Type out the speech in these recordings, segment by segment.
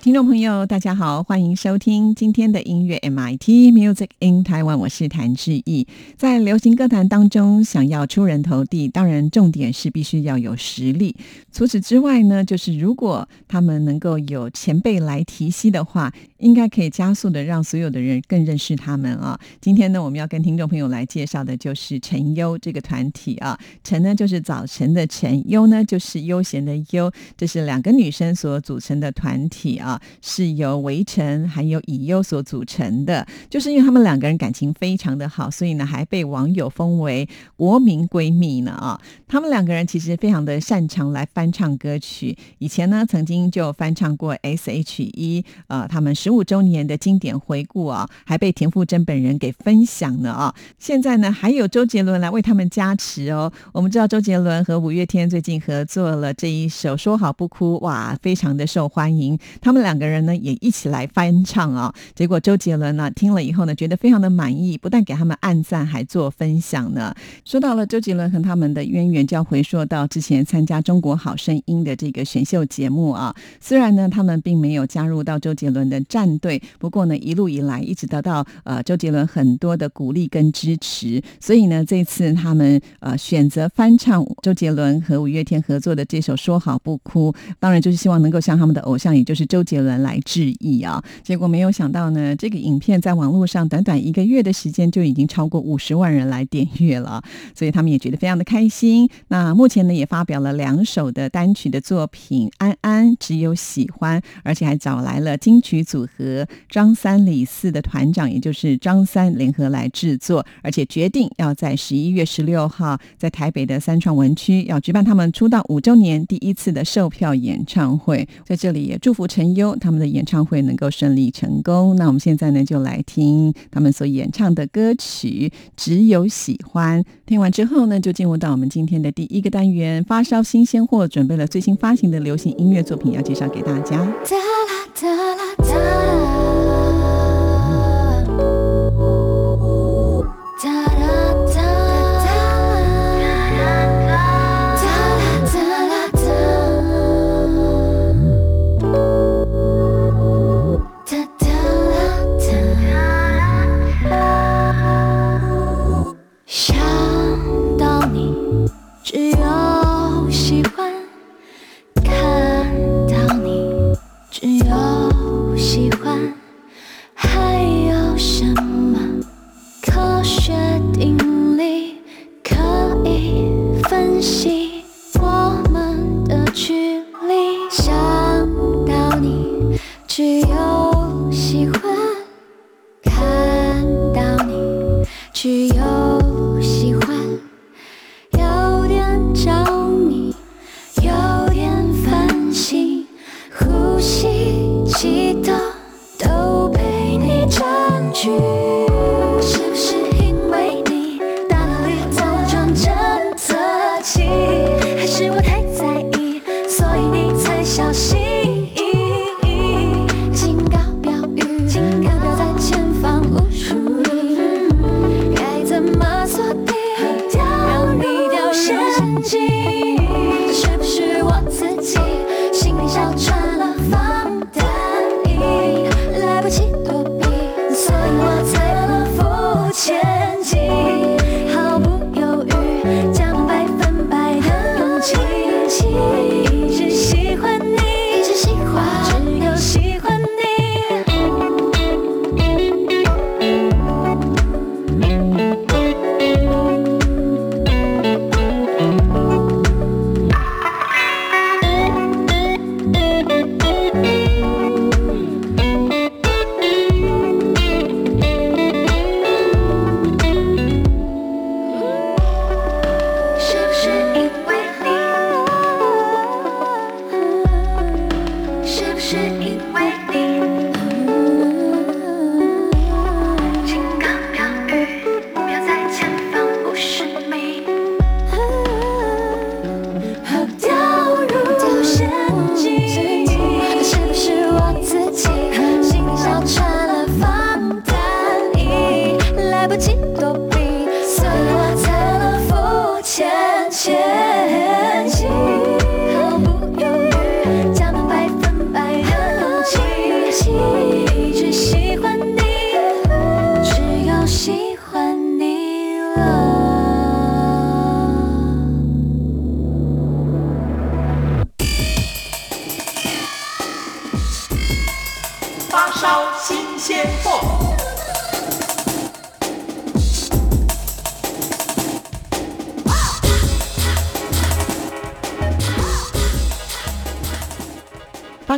听众朋友，大家好，欢迎收听今天的音乐 MIT Music in Taiwan，我是谭志毅。在流行歌坛当中，想要出人头地，当然重点是必须要有实力。除此之外呢，就是如果他们能够有前辈来提携的话，应该可以加速的让所有的人更认识他们啊。今天呢，我们要跟听众朋友来介绍的就是晨优这个团体啊。晨呢就是早晨的晨，优呢就是悠闲的悠，这是两个女生所组成的团体。啊，是由围城还有以优所组成的，就是因为他们两个人感情非常的好，所以呢还被网友封为国民闺蜜呢啊。他们两个人其实非常的擅长来翻唱歌曲，以前呢曾经就翻唱过 S.H.E 呃他们是十五周年的经典回顾啊，还被田馥甄本人给分享了啊。现在呢还有周杰伦来为他们加持哦。我们知道周杰伦和五月天最近合作了这一首《说好不哭》，哇，非常的受欢迎。他们两个人呢也一起来翻唱啊，结果周杰伦呢听了以后呢，觉得非常的满意，不但给他们按赞，还做分享呢。说到了周杰伦和他们的渊源，就要回溯到之前参加《中国好声音》的这个选秀节目啊。虽然呢他们并没有加入到周杰伦的战队，不过呢一路以来一直得到呃周杰伦很多的鼓励跟支持，所以呢这次他们呃选择翻唱周杰伦和五月天合作的这首《说好不哭》，当然就是希望能够向他们的偶像，也就是周杰伦来致意啊，结果没有想到呢，这个影片在网络上短短一个月的时间就已经超过五十万人来点阅了，所以他们也觉得非常的开心。那目前呢，也发表了两首的单曲的作品，《安安只有喜欢》，而且还找来了金曲组和张三李四的团长，也就是张三联合来制作，而且决定要在十一月十六号在台北的三创文区要举办他们出道五周年第一次的售票演唱会，在这里也祝福。陈优他们的演唱会能够顺利成功，那我们现在呢就来听他们所演唱的歌曲《只有喜欢》。听完之后呢，就进入到我们今天的第一个单元——发烧新鲜货，准备了最新发行的流行音乐作品要介绍给大家。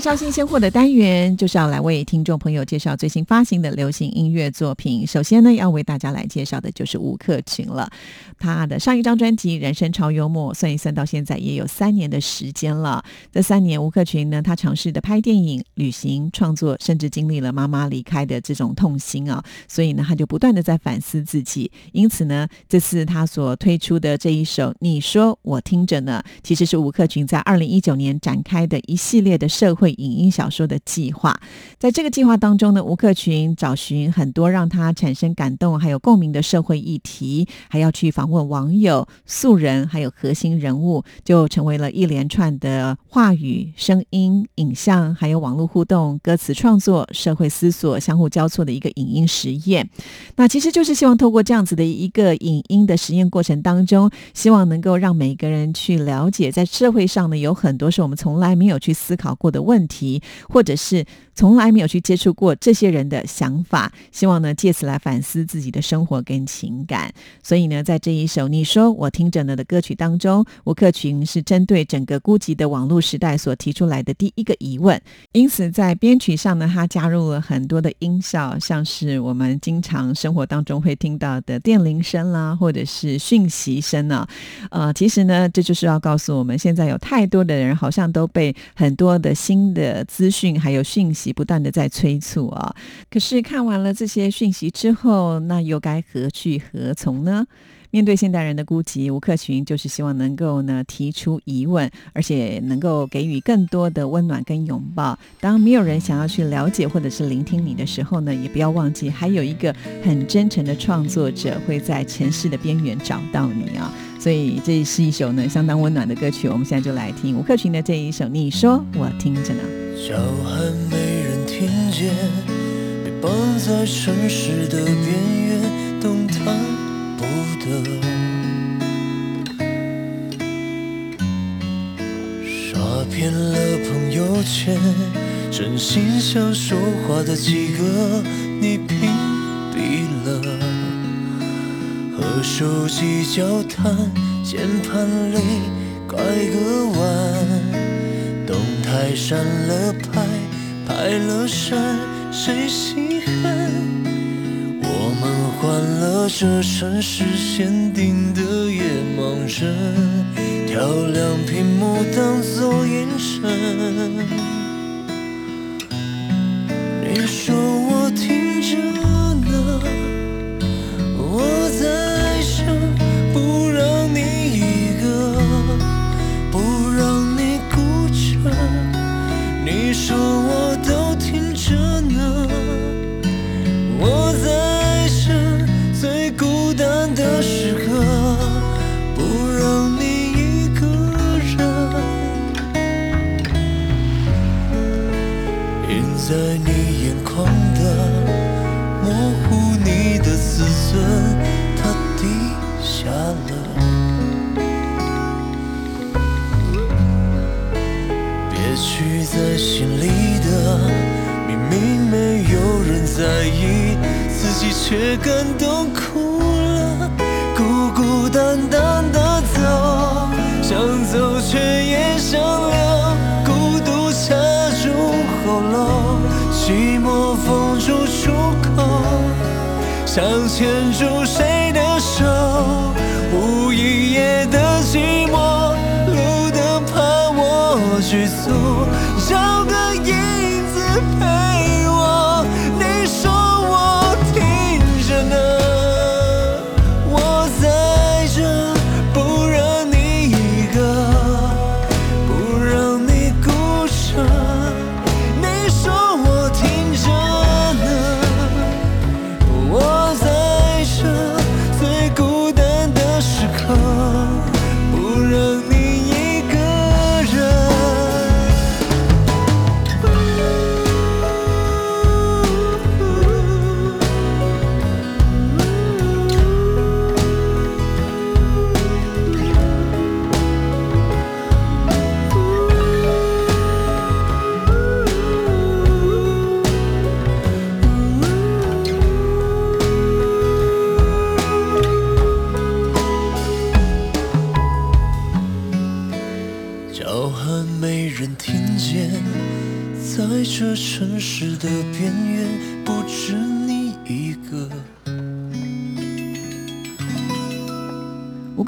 发烧新鲜货的单元就是要来为听众朋友介绍最新发行的流行音乐作品。首先呢，要为大家来介绍的就是吴克群了。他的上一张专辑《人生超幽默》，算一算到现在也有三年的时间了。这三年，吴克群呢，他尝试的拍电影、旅行、创作，甚至经历了妈妈离开的这种痛心啊。所以呢，他就不断的在反思自己。因此呢，这次他所推出的这一首《你说我听着呢》，其实是吴克群在二零一九年展开的一系列的社会影音小说的计划。在这个计划当中呢，吴克群找寻很多让他产生感动还有共鸣的社会议题，还要去访问网友、素人，还有核心人物，就成为了一连串的话语、声音、影像，还有网络互动、歌词创作、社会思索相互交错的一个影音实验。那其实就是希望透过这样子的一个影音的实验过程当中，希望能够让每个人去了解，在社会上呢有很多是我们从来没有去思考过的问问题，或者是从来没有去接触过这些人的想法，希望呢借此来反思自己的生活跟情感。所以呢，在这一首你说我听着呢的歌曲当中，吴克群是针对整个孤寂的网络时代所提出来的第一个疑问，因此在编曲上呢，他加入了很多的音效，像是我们经常生活当中会听到的电铃声啦，或者是讯息声啊。呃，其实呢，这就是要告诉我们，现在有太多的人好像都被很多的新的资讯还有讯息不断的在催促啊。可是看完了这些讯息之后，那又该何去何从呢？面对现代人的孤寂，吴克群就是希望能够呢提出疑问，而且能够给予更多的温暖跟拥抱。当没有人想要去了解或者是聆听你的时候呢，也不要忘记还有一个很真诚的创作者会在城市的边缘找到你啊！所以这是一首呢相当温暖的歌曲，我们现在就来听吴克群的这一首《你说我听着呢》。听见，被绑在城市的边缘，动弹不得。刷遍了朋友圈，真心想说话的几个，你屏蔽了。和手机交谈，键盘里拐个弯。动态删了拍，爱了谁，谁稀罕？我们换了这城市限定的夜盲人，调亮屏幕当作眼神。却感动哭了，孤孤单单的走，想走却也想留，孤独卡住喉咙，寂寞封住出口，想牵住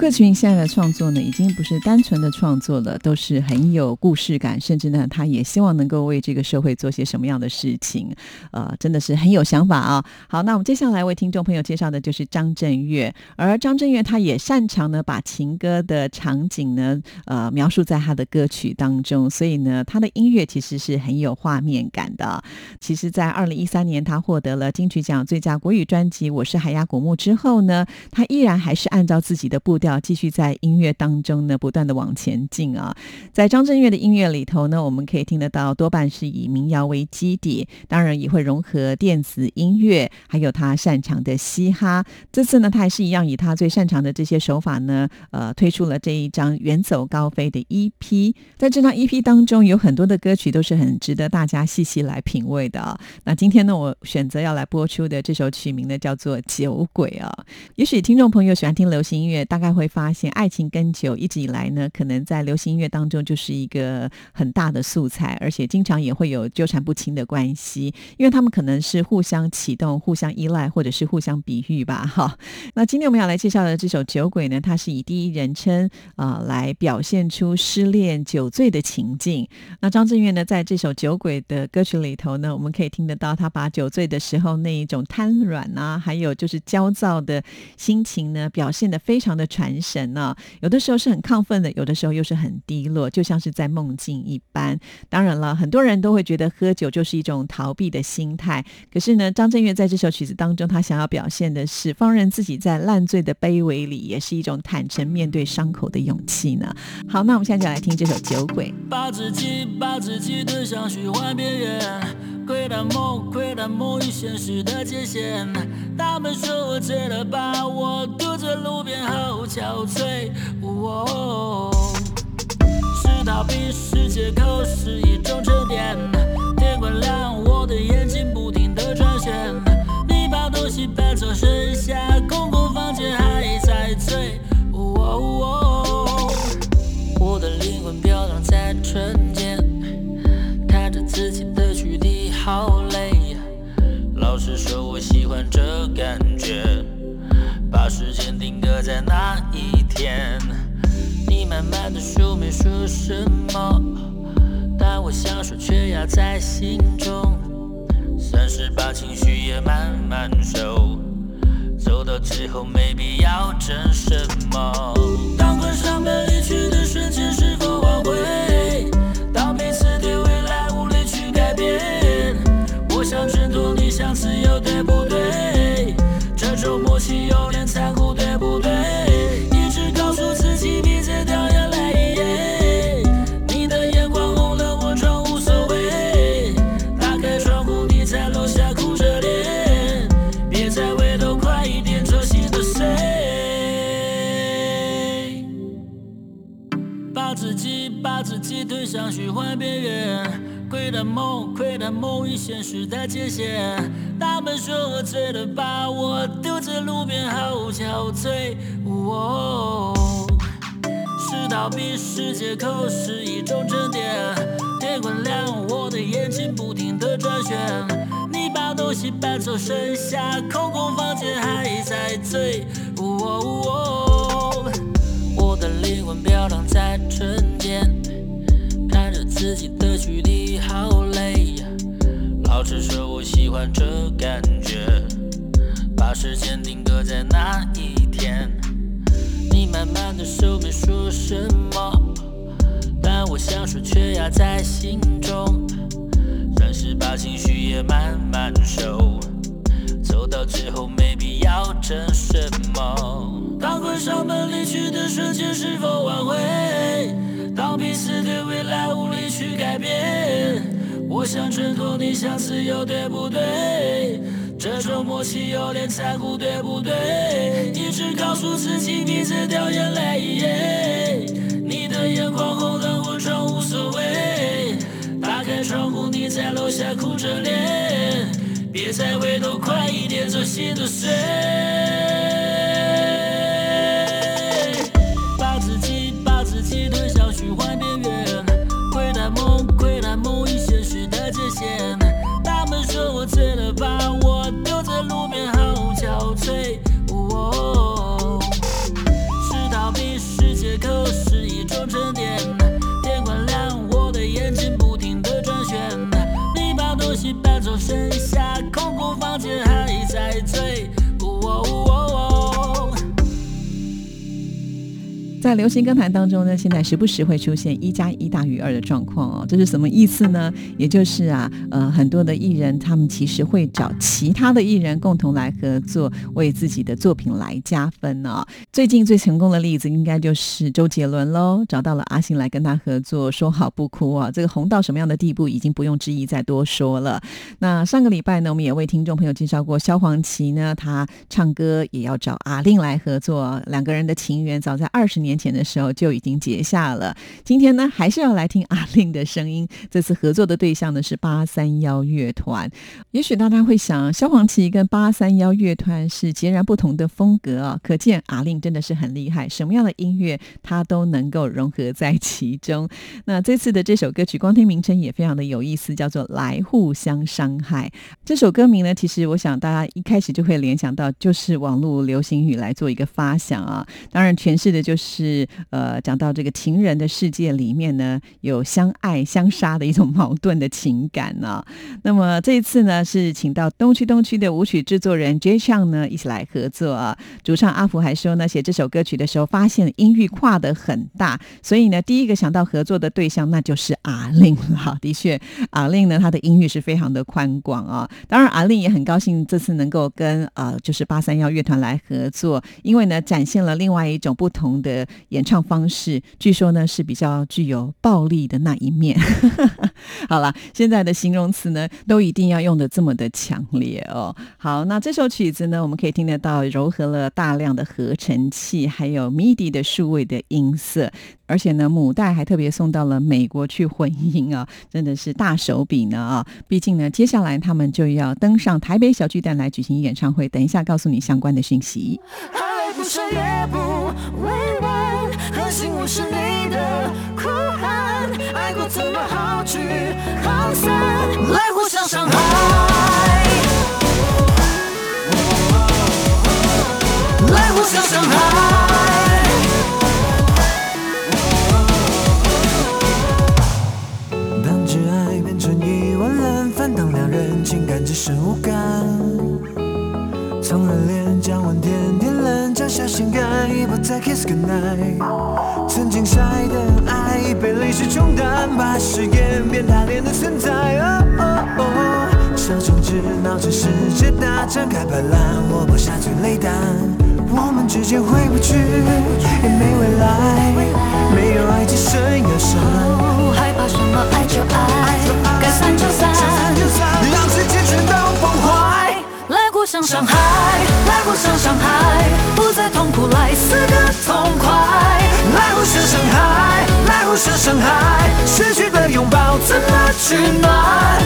克群现在的创作呢，已经不是单纯的创作了，都是很有故事感，甚至呢，他也希望能够为这个社会做些什么样的事情，呃，真的是很有想法啊。好，那我们接下来为听众朋友介绍的就是张震岳，而张震岳他也擅长呢把情歌的场景呢，呃，描述在他的歌曲当中，所以呢，他的音乐其实是很有画面感的。其实，在二零一三年他获得了金曲奖最佳国语专辑《我是海牙古墓》之后呢，他依然还是按照自己的步调，继续在音乐当中呢不断的往前进啊。在张震岳的音乐里头呢，我们可以听得到，多半是以民谣为基底，当然也会融合电子音乐，还有他擅长的嘻哈。这次呢，他还是一样以他最擅长的这些手法呢，呃，推出了这一张《远走高飞》的 EP。在这张 EP 当中，有很多的歌曲都是很值得大家细细来品味的。那今天呢，我选择要来播出的这首曲名呢，叫做《酒鬼》啊。也许听众朋友喜欢听流行音乐，大概会发现，爱情跟酒一直以来呢，可能在流行音乐当中就是一个很大的素材，而且经常也会有纠缠不清的关系，因为他们可能是互相启动、互相依赖，或者是互相比喻吧。哈，那今天我们要来介绍的这首《酒鬼》呢，它是以第一人称啊、来表现出失恋、酒醉的情境。那张震岳呢，在这首《酒鬼》的歌曲里头呢，我们可以听得到他把酒醉的时候那一种瘫软啊，还有就是焦躁的心情呢，表现得非常的传神呢、有的时候是很亢奋的，有的时候又是很低落，就像是在梦境一般。当然了，很多人都会觉得喝酒就是一种逃避的心态，可是呢，张震岳在这首曲子当中，他想要表现的是放任自己在烂醉的卑微里，也是一种坦诚面对伤口的勇气呢。好，那我们现在就来听这首《酒鬼》。把自己把自己推向虚幻边缘，窥探梦窥探梦与现实的界限。他们说我醉了，把我独自路边后憔悴。哦是逃避，是借口，是一种沉淀。天快亮，我的眼睛不停地转圈。你把东西搬走，剩下空空房间还在醉。哦我的灵魂飘荡在春间，看着自己的躯体好累。老实说，我喜欢这感觉，把时间定格在那一天。你慢慢的说没说什么，但我想说却压在心中。算是把情绪也慢慢收，走到最后没必要争什么。当关上门离去的瞬间，是幻边缘，窥探梦窥探梦与现实的界限。他们说我醉了，把我丢在路边后憔悴。哦是逃避，是借口，是一种沉淀。天快亮，我的眼睛不停地转圈。你把东西搬走，剩下空空房间还在醉。哦我的灵魂飘荡在春老实说，我喜欢这感觉，把时间定格在那一天。你慢慢的收没说什么，但我想说却压在心中。算是把情绪也慢慢收，走到最后没必要争什么。当关上门离去的瞬间，是否挽回？当彼此对未来无力去改变，我想挣脱，你想自由，对不对？这种默契有点残酷，对不对？一直告诉自己别再掉眼泪，你的眼眶红了，我装无所谓。打开窗户，你在楼下哭着脸，别再回头，快一点，这心都碎。在流行歌坛当中呢，现在时不时会出现一加一大于二的状况哦，这是什么意思呢？也就是啊，呃，很多的艺人他们其实会找其他的艺人共同来合作，为自己的作品来加分哦。最近最成功的例子应该就是周杰伦喽，找到了阿信来跟他合作，说好不哭啊，这个红到什么样的地步，已经不用之一再多说了。那上个礼拜呢，我们也为听众朋友介绍过萧煌奇呢，他唱歌也要找阿令来合作，两个人的情缘早在二十年年前的时候就已经结下了。今天呢，还是要来听阿令的声音。这次合作的对象呢是八三幺乐团。也许大家会想，萧煌奇跟八三幺乐团是截然不同的风格啊，可见阿令真的是很厉害，什么样的音乐他都能够融合在其中。那这次的这首歌曲，光听名称也非常的有意思，叫做《来互相伤害》。这首歌名呢，其实我想大家一开始就会联想到，就是网络流行语来做一个发想啊。当然，诠释的就是是呃，讲到这个情人的世界里面呢，有相爱相杀的一种矛盾的情感呢、那么这一次呢，是请到东区东区的舞曲制作人 J Chang 呢一起来合作啊。主唱阿福还说呢，写这首歌曲的时候，发现音域跨得很大，所以呢，第一个想到合作的对象那就是阿令了。的确，阿令呢，他的音域是非常的宽广啊。当然，阿令也很高兴这次能够跟呃，就是八三幺乐团来合作，因为呢，展现了另外一种不同的演唱方式。据说呢，是比较具有暴力的那一面。好了，现在的形容词呢，都一定要用的这么的强烈哦。好，那这首曲子呢，我们可以听得到糅合了大量的合成器，还有 MIDI 的数位的音色，而且呢，母带还特别送到了美国去混音啊，真的是大手笔呢啊！毕竟呢，接下来他们就要登上台北小巨蛋来举行演唱会，等一下告诉你相关的讯息。爱不是也不委婉，核心我是你的哭喊，爱过怎么好聚好散，来互相伤害，来互相伤害。当挚爱变成一碗冷饭，当两人情感只剩无感，从热恋降温甜甜冷，降下心肝，已不再 kiss goodnight。曾经晒的爱被泪水冲淡，把誓言变打脸的存在。哦哦哦，手中指脑着世界大战，开白烂，我播下催泪弹。我们之间回不去，也没未来，没有爱只剩忧伤。害怕什么爱就爱，该散就散，来互相伤害，来互相伤害，不再痛苦，来死个痛快。来互相伤害，来互相伤害，失去的拥抱怎么取暖？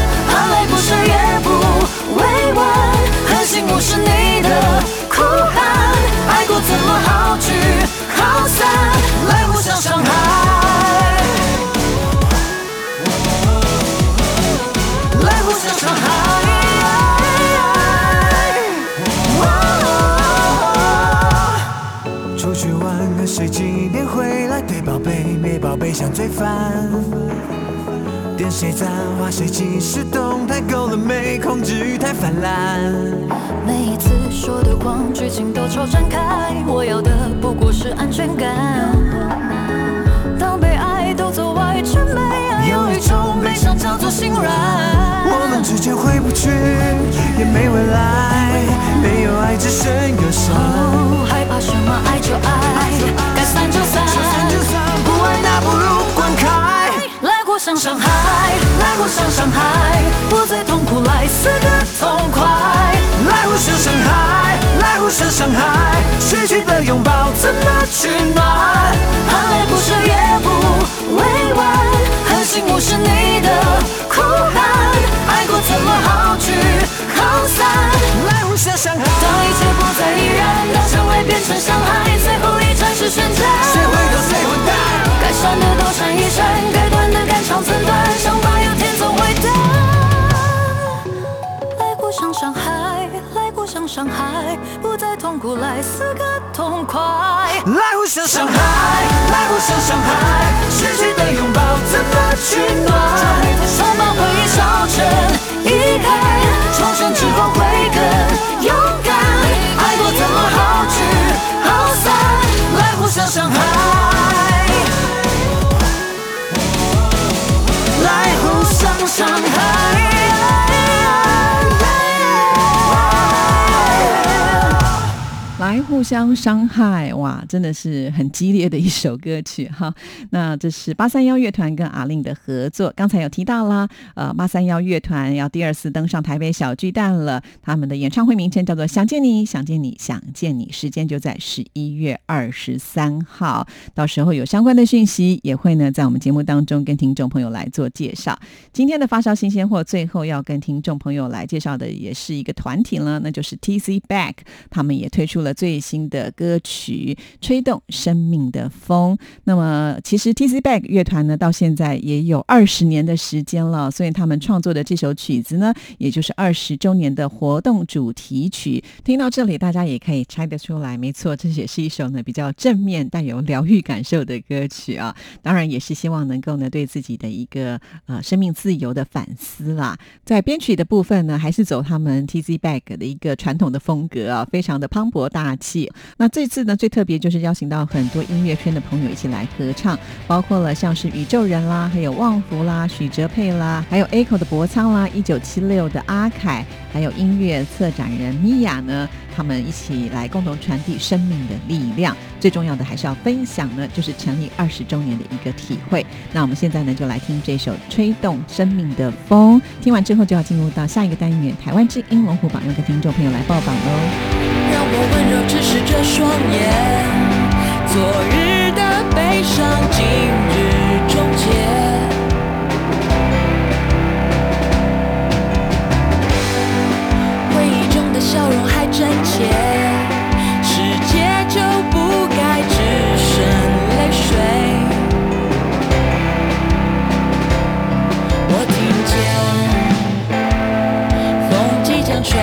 宝贝像罪犯。点谁赞，花谁即时动太，够了没？控制欲太泛滥。每一次说的谎，剧情都超展开，我要的不过是安全感。当被爱都走歪，却没爱，有一种悲伤叫做心软。我们之间回不去，也没未来，没有爱只剩忧伤。哦，害怕什么爱就爱，该散就散，不爱那不如滚开。来互相伤害，来互相伤害，不再痛苦，来死个痛快。来互相伤害，来互相伤害，失去的拥抱怎么取暖？含泪不舍也不委婉，狠心无视你的哭喊，爱过怎么好聚好散？来互相伤害，当一切不再依然，当相爱变成伤害，最后过来，四个痛快。来互相伤害，来互相伤害，失去的拥抱怎么取暖？充满微笑成遗憾，重生之后会更勇敢。爱过怎么好聚好散？来互相伤害，来互相伤害。来互相伤害哇，真的是很激烈的一首歌曲哈。那这是八三幺乐团跟阿令的合作，刚才有提到啦，呃，八三幺乐团要第二次登上台北小巨蛋了，他们的演唱会名称叫做《想见你，想见你，想见你》，时间就在十一月二十三号，到时候有相关的讯息也会呢在我们节目当中跟听众朋友来做介绍。今天的发烧新鲜货，最后要跟听众朋友来介绍的也是一个团体了，那就是 T C Back，他们也推出了最新的歌曲《吹动生命的风》。那么，其实 T C Back 乐团呢，到现在也有二十年的时间了，所以他们创作的这首曲子呢，也就是二十周年的活动主题曲。听到这里，大家也可以猜得出来，没错，这也是一首呢比较正面、带有疗愈感受的歌曲啊。当然，也是希望能够呢对自己的一个呃生命自由的反思啦。在编曲的部分呢，还是走他们 T C Back 的一个传统的风格啊，非常的磅礴大气。那这次呢，最特别就是邀请到很多音乐圈的朋友一起来合唱，包括了像是宇宙人啦，还有旺福啦、许哲佩啦，还有 Echo 的博仓啦、一九七六的阿凯，还有音乐策展人米娅呢，他们一起来共同传递生命的力量。最重要的还是要分享呢，就是成立二十周年的一个体会。那我们现在呢，就来听这首《吹动生命的风》，听完之后就要进入到下一个单元——台湾之音龙虎榜，要跟听众朋友来报榜喽。让我温柔直视着双眼，昨日的悲伤今日终结。回忆中的笑容还真切，世界就不该只剩泪水。我听见风即将吹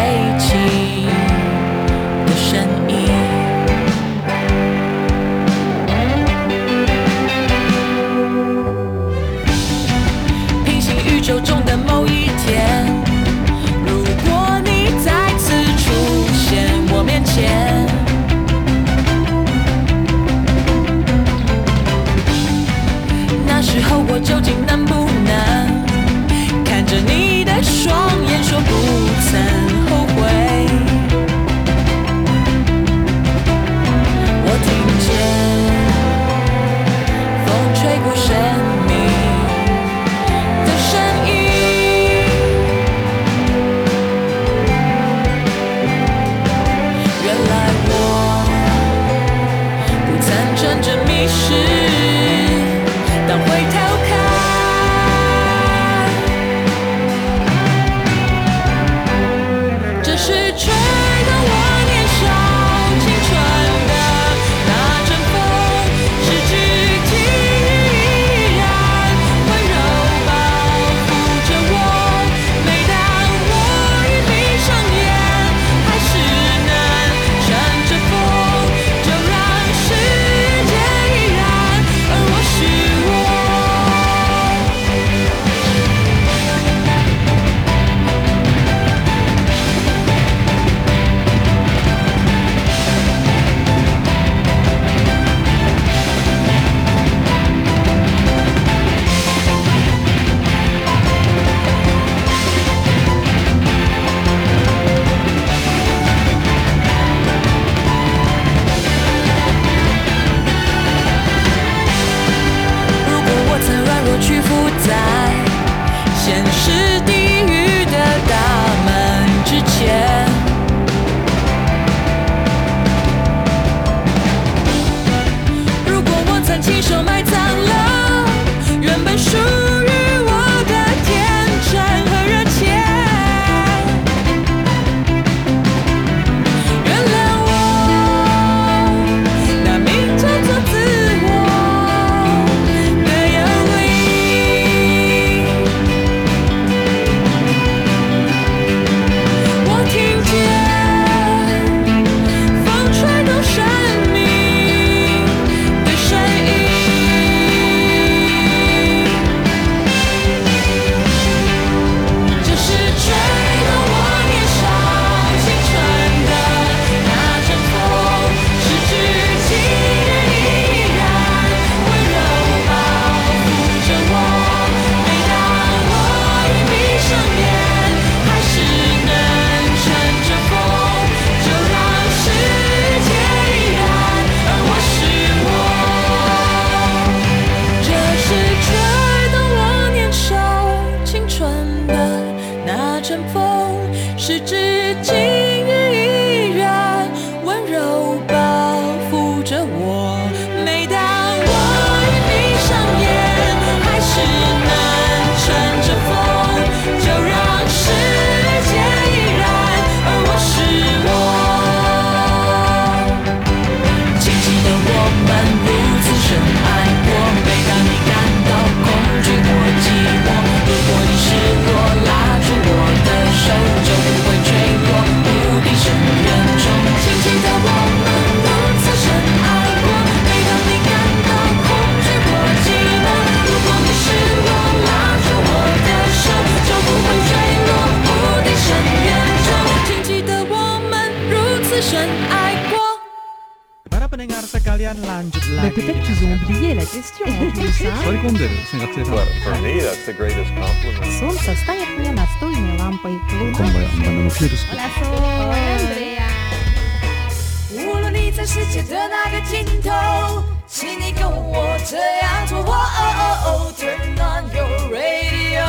无论你在世界的哪个尽头，请你跟我这样做。哦哦哦，Turn on your radio，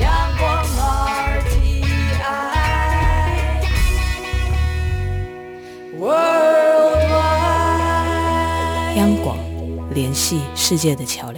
阳光 RTI，Worldwide。央广，联系世界的桥梁。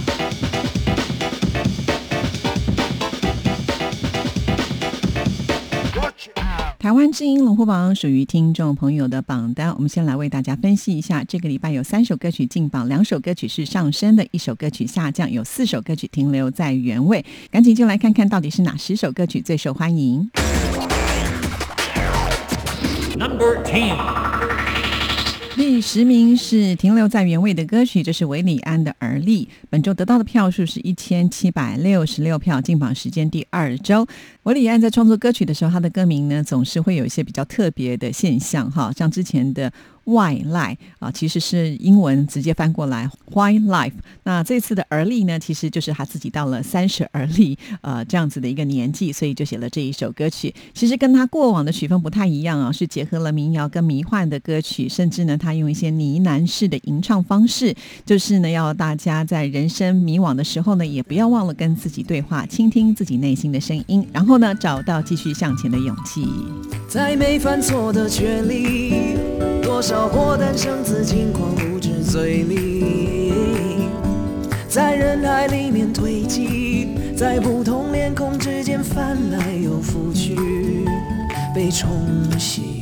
台湾之音龙虎榜属于听众朋友的榜单。我们先来为大家分析一下，这个礼拜有三首歌曲进榜，两首歌曲是上升的，一首歌曲下降，有四首歌曲停留在原位。赶紧就来看看到底是哪十首歌曲最受欢迎。Number Ten，第十名是停留在原位的歌曲，这是韦礼安的《而立》。本周得到的票数是一千七百六十六票，进榜时间第二周。韦礼安在创作歌曲的时候，他的歌名呢总是会有一些比较特别的现象，哈，像之前的。外赖啊，其实是英文直接翻过来 “Why Life”。那这次的而立呢，其实就是他自己到了三十而立呃这样子的一个年纪，所以就写了这一首歌曲。其实跟他过往的曲风不太一样啊，是结合了民谣跟迷幻的歌曲，甚至呢，他用一些呢喃式的吟唱方式，就是呢，要大家在人生迷惘的时候呢，也不要忘了跟自己对话，倾听自己内心的声音，然后后呢，找到继续向前的勇气。在没犯错的权利，多少过诞生自轻狂不知嘴里，在人海里面堆积，在不同脸孔之间翻来又覆去，被冲洗，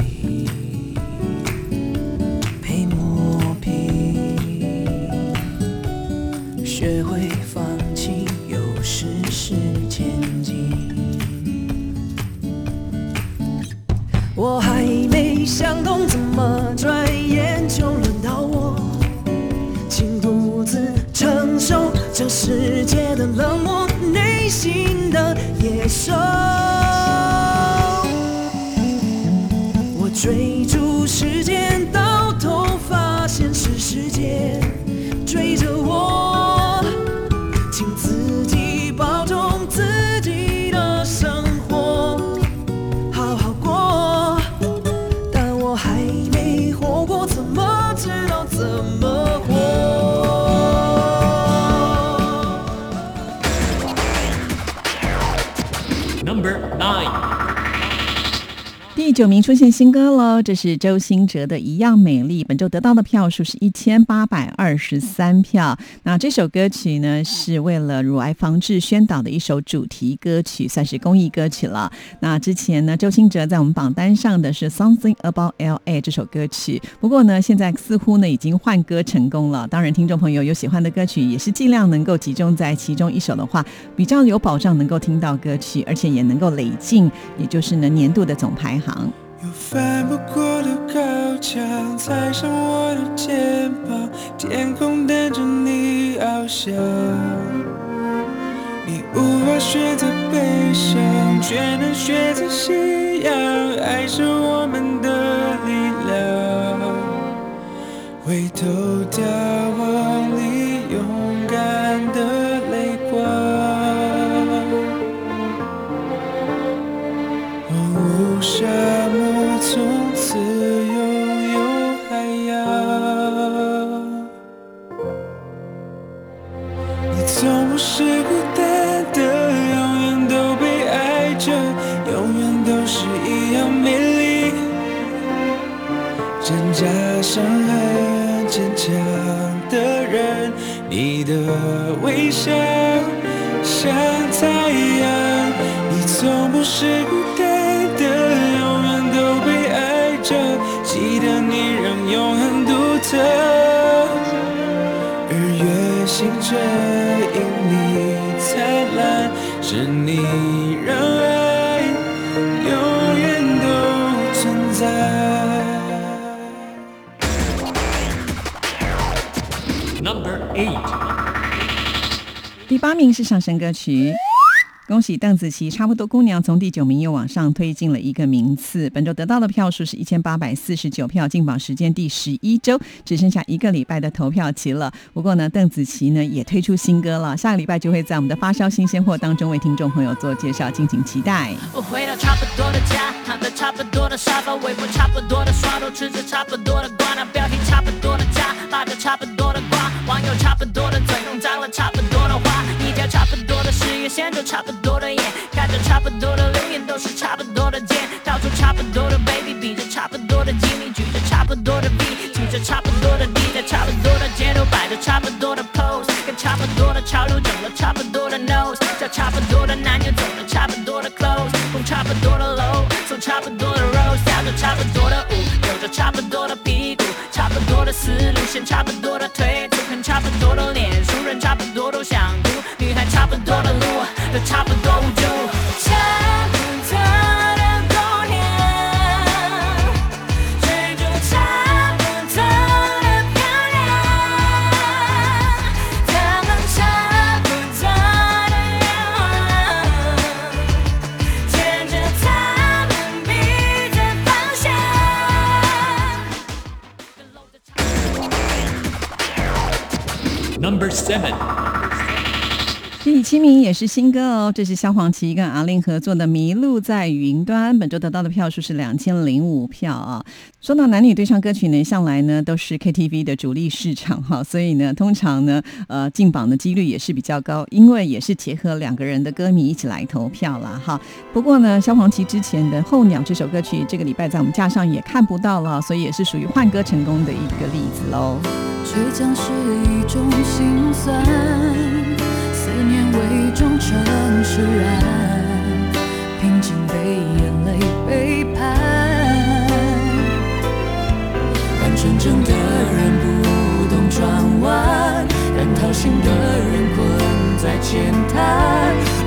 被磨平，学会放我还没想通怎么转眼就轮到我，请独自承受这世界的冷漠，内心的野兽。我追九名出现新歌喽，这是周兴哲的《一样美丽》，本周得到的票数是一千八百二十三票。那这首歌曲呢，是为了乳癌防治宣导的一首主题歌曲，算是公益歌曲了。那之前呢，周兴哲在我们榜单上的是《Something About L.A.》这首歌曲，不过呢，现在似乎呢已经换歌成功了。当然，听众朋友有喜欢的歌曲，也是尽量能够集中在其中一首的话，比较有保障能够听到歌曲，而且也能够累进，也就是呢年度的总排行。有翻不过的高墙，踩上我的肩膀，天空等着你翱翔。你无法选择悲伤，却能选择信仰，爱是我们的力量。回头眺望你勇敢的泪光。哦，沙漠是孤单的，永远都被爱着，永远都是一样美丽。挣扎伤痕，坚强的人，你的微笑像太阳。你从不是孤单的，永远都被爱着，记得你仍永恒独特。日月星辰，是你让爱永远都存在。Number eight. 第八名是上升歌曲。恭喜邓紫棋，差不多姑娘从第九名又往上推进了一个名次。本周得到的票数是一千八百四十九票，进榜时间第十一周，只剩下一个礼拜的投票期了。不过呢，邓紫棋呢也推出新歌了，下个礼拜就会在我们的发烧新鲜货当中为听众朋友做介绍，敬请期待。我回到差不多的家，躺在差不多的沙发，微博差不多的刷头，吃着差不多的瓜，那标题差不多的家，拉着差不多的瓜，网友差不多差不多的事业线，就差不多的眼，看着差不多的留言，都是差不多的贱，到处差不多的 baby，比着差不多的吉米，举着差不多的 B，举着差不多的 D，在差不多的街头摆着差不多的 pose，跟差不多的潮流整了差不多的 nose，叫差不多的男友走了差不多的 clothes，蹦差不多的楼，从差不多的 rose，跳着差不多的舞，扭着差不多的屁股，差不多的思路线，差不多的腿，粗看差不多的脸，熟人差不路，都差不第七名也是新歌哦，这是萧煌奇跟阿令合作的《迷路在云端》，本周得到的票数是两千零五票啊。说到男女对唱歌曲呢，向来呢都是 KTV 的主力市场哈，所以呢，通常呢，呃，进榜的几率也是比较高，因为也是结合两个人的歌迷一起来投票啦哈。不过呢，萧煌奇之前的《候鸟》这首歌曲，这个礼拜在我们架上也看不到了，所以也是属于换歌成功的一个例子喽。倔强是一种心酸，城释然，平静被眼泪背叛。看真的人不懂转弯，但掏心的人困在浅滩。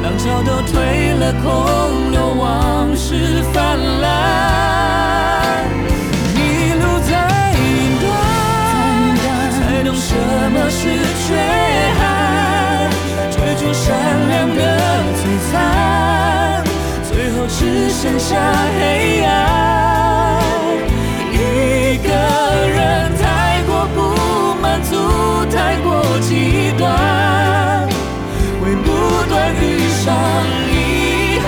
浪潮都退了，空留往事泛滥。迷路在云端，才懂什么是缺只剩下黑暗。一个人太过不满足，太过极端，会不断遇上遗憾。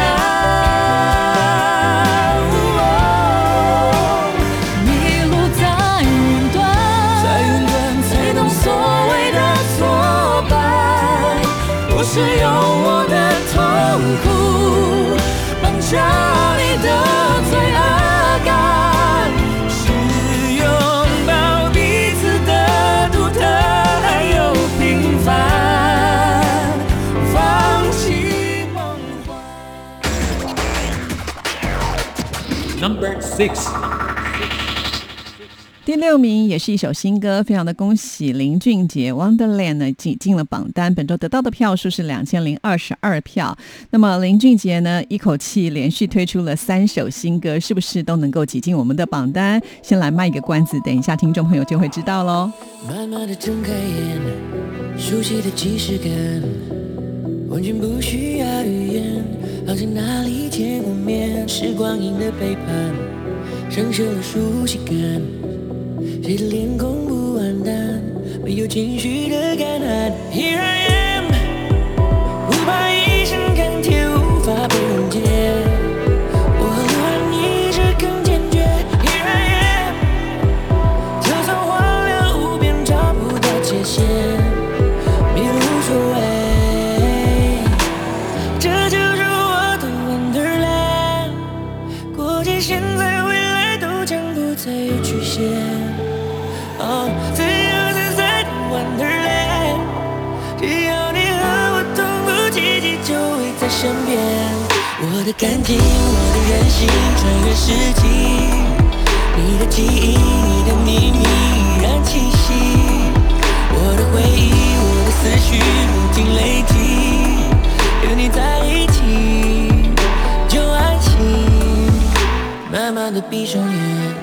迷路在云端，在云端最懂所谓的挫败，不是用让你的罪恶感，是拥抱彼此的独特还有平凡，放弃梦幻。Number six. 六名也是一首新歌，非常的恭喜林俊杰《Wonderland》呢挤进了榜单，本周得到的票数是两千零二十二票。那么林俊杰呢一口气连续推出了三首新歌，是不是都能够挤进我们的榜单？先来卖一个关子，等一下听众朋友就会知道喽。慢慢的睁开眼，熟悉的即视感，完全不需要语言，好像哪里见过面。是光阴的背叛，生锈了熟悉感，谁的脸孔不完蛋，没有情绪的感叹。Here I am，不怕一生看天无法被我的感情，我的任性，穿越世纪。你的记忆，你的秘密依然清晰。我的回忆，我的思绪不停累积，有你在一起，就安心，慢慢的闭上眼。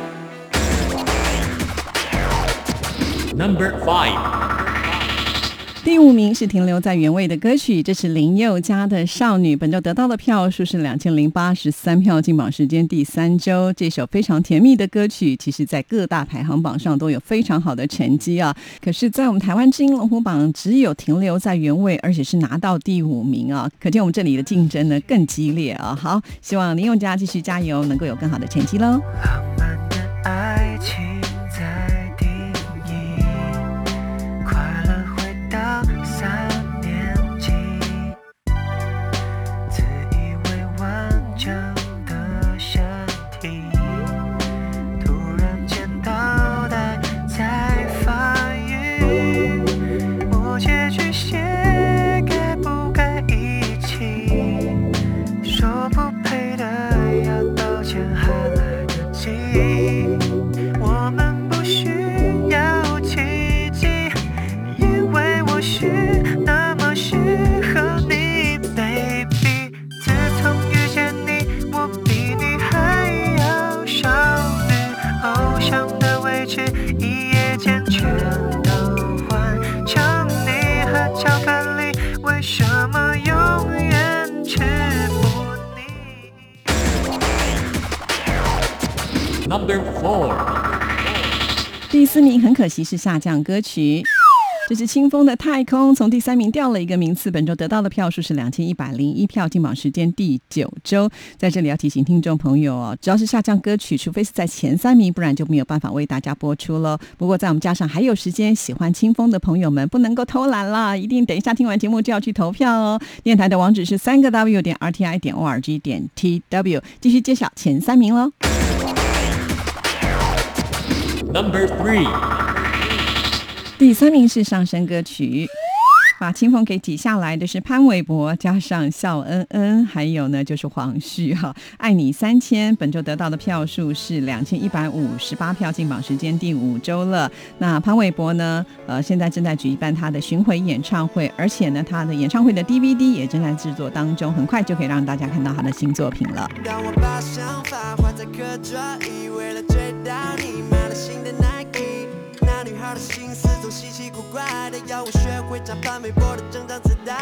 Number five 第五名是停留在原位的歌曲，这是林宥嘉的《少女》，本周得到的票数是两千零八十三票，进榜时间第三周。这首非常甜蜜的歌曲，其实在各大排行榜上都有非常好的成绩啊。可是，在我们台湾之音龙虎榜，只有停留在原位，而且是拿到第五名啊，可见我们这里的竞争呢更激烈啊。好，希望林宥嘉继续加油，能够有更好的成绩喽。浪漫的爱情第四名很可惜是下降歌曲。这是清风的《太空》，从第三名掉了一个名次，本周得到的票数是两千一百零一票，进榜时间第九周。在这里要提醒听众朋友哦，只要是下降歌曲，除非是在前三名，不然就没有办法为大家播出喽。不过在我们加上还有时间，喜欢清风的朋友们不能够偷懒啦，一定等一下听完节目就要去投票哦。电台的网址是三个 W 点 RTI 点 ORG 点 TW，继续揭晓前三名喽。Number three，第三名是上升歌曲，把清风给挤下来的是潘玮柏，加上笑恩恩，还有呢就是黄旭哈，爱你三千，本周得到的票数是两千一百五十八票，进榜时间第五周了。那潘玮柏呢，呃，现在正在举办他的巡回演唱会，而且呢，他的演唱会的 DVD 也正在制作当中，很快就可以让大家看到他的新作品了。当我把想法画在课桌椅，为了追到你，怪的，要我学会长发美波的整张磁带。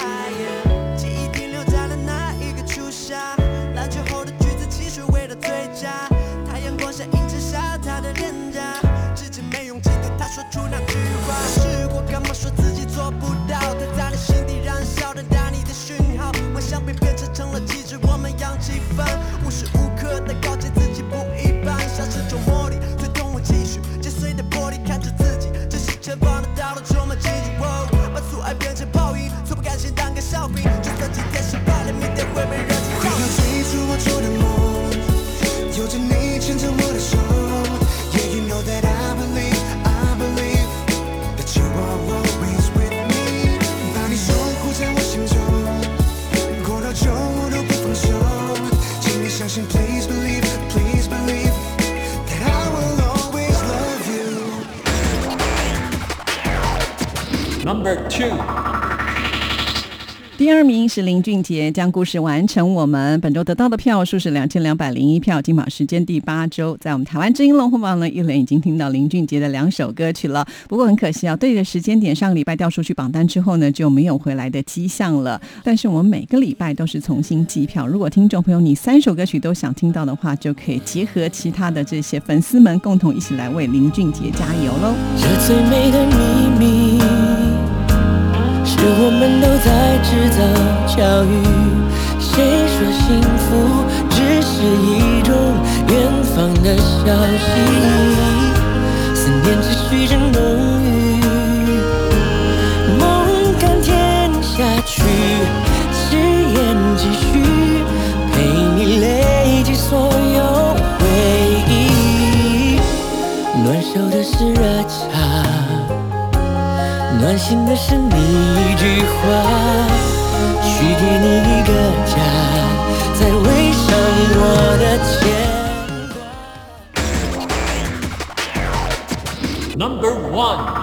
记忆停留在了那一个初夏，篮球后的橘子汽水味道最佳。太阳光下映衬下她的脸颊，至今没勇气对她说出那句话。试过 着你牵着我的手。Yeah, you know that I believe, I believe that you are always with me。把你守护在我心中，过到终我都不放手。请你相信，Please believe, please believe that I will always love you。 Number 2. 第二名是林俊杰，将故事完成。我们本周得到的票数是两千两百零一票，金榜时间第八周，在我们台湾之音龙虎榜呢，一轮已经听到林俊杰的两首歌曲了。不过很可惜啊，对的时间点，上个礼拜调出去榜单之后呢，就没有回来的迹象了。但是我们每个礼拜都是重新计票，如果听众朋友你三首歌曲都想听到的话，就可以结合其他的这些粉丝们，共同一起来为林俊杰加油喽！这最美的秘密，是我们都在制造巧遇。谁说幸福只是一种远方的消息？思念持续着浓郁，梦甘甜下去，誓言继续陪你累积所有回忆。暖手的是热茶。暖心的是你一句话，许给你一个家，再围上我的牵挂。Number one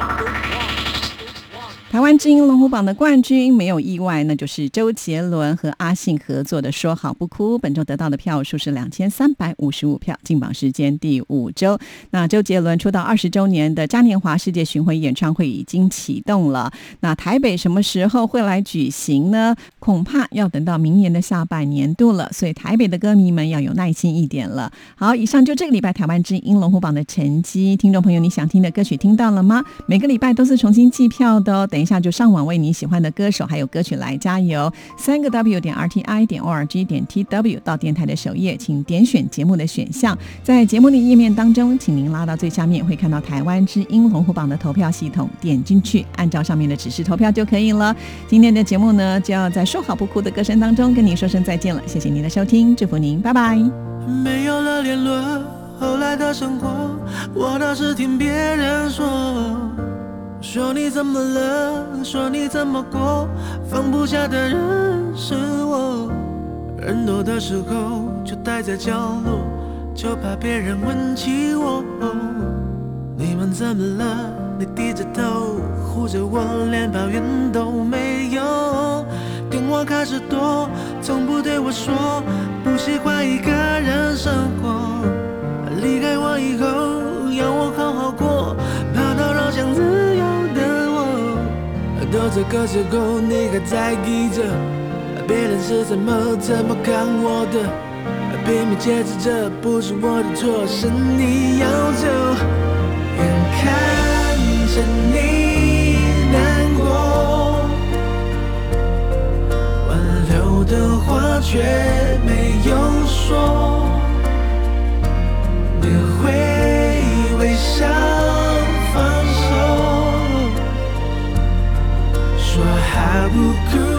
台湾之音龙虎榜的冠军没有意外，那就是周杰伦和阿信合作的《说好不哭》，本周得到的票数是两千三百五十五票，进榜时间第五周。那周杰伦出道二十周年的嘉年华世界巡回演唱会已经启动了，那台北什么时候会来举行呢？恐怕要等到明年的下半年度了，所以台北的歌迷们要有耐心一点了。好，以上就这个礼拜台湾之音龙虎榜的成绩，听众朋友，你想听的歌曲听到了吗？每个礼拜都是重新计票的哦，等下就上网为你喜欢的歌手还有歌曲来加油。三个 W 点 R T I 点 O R G 点 T W 到电台的首页，请点选节目的选项，在节目的页面当中，请您拉到最下面，会看到台湾之音龙虎榜的投票系统，点进去，按照上面的指示投票就可以了。今天的节目呢，就要在说好不哭的歌声当中跟您说声再见了，谢谢您的收听，祝福您，拜拜。没有了联络，后来的生活，我倒是听别人说，说你怎么了，说你怎么过，放不下的人是我。人多的时候就待在角落，就怕别人问起我。你们怎么了？你低着头护着我，连抱怨都没有。电话开始多，从不对我说不喜欢一个人生活。离开我以后，要我好好过，怕打扰想自。都这个时候你还在意着别人是怎么怎么看我的。拼命解释着不是我的错是你要走眼看着你难过挽留的话却没有说你会微笑 buku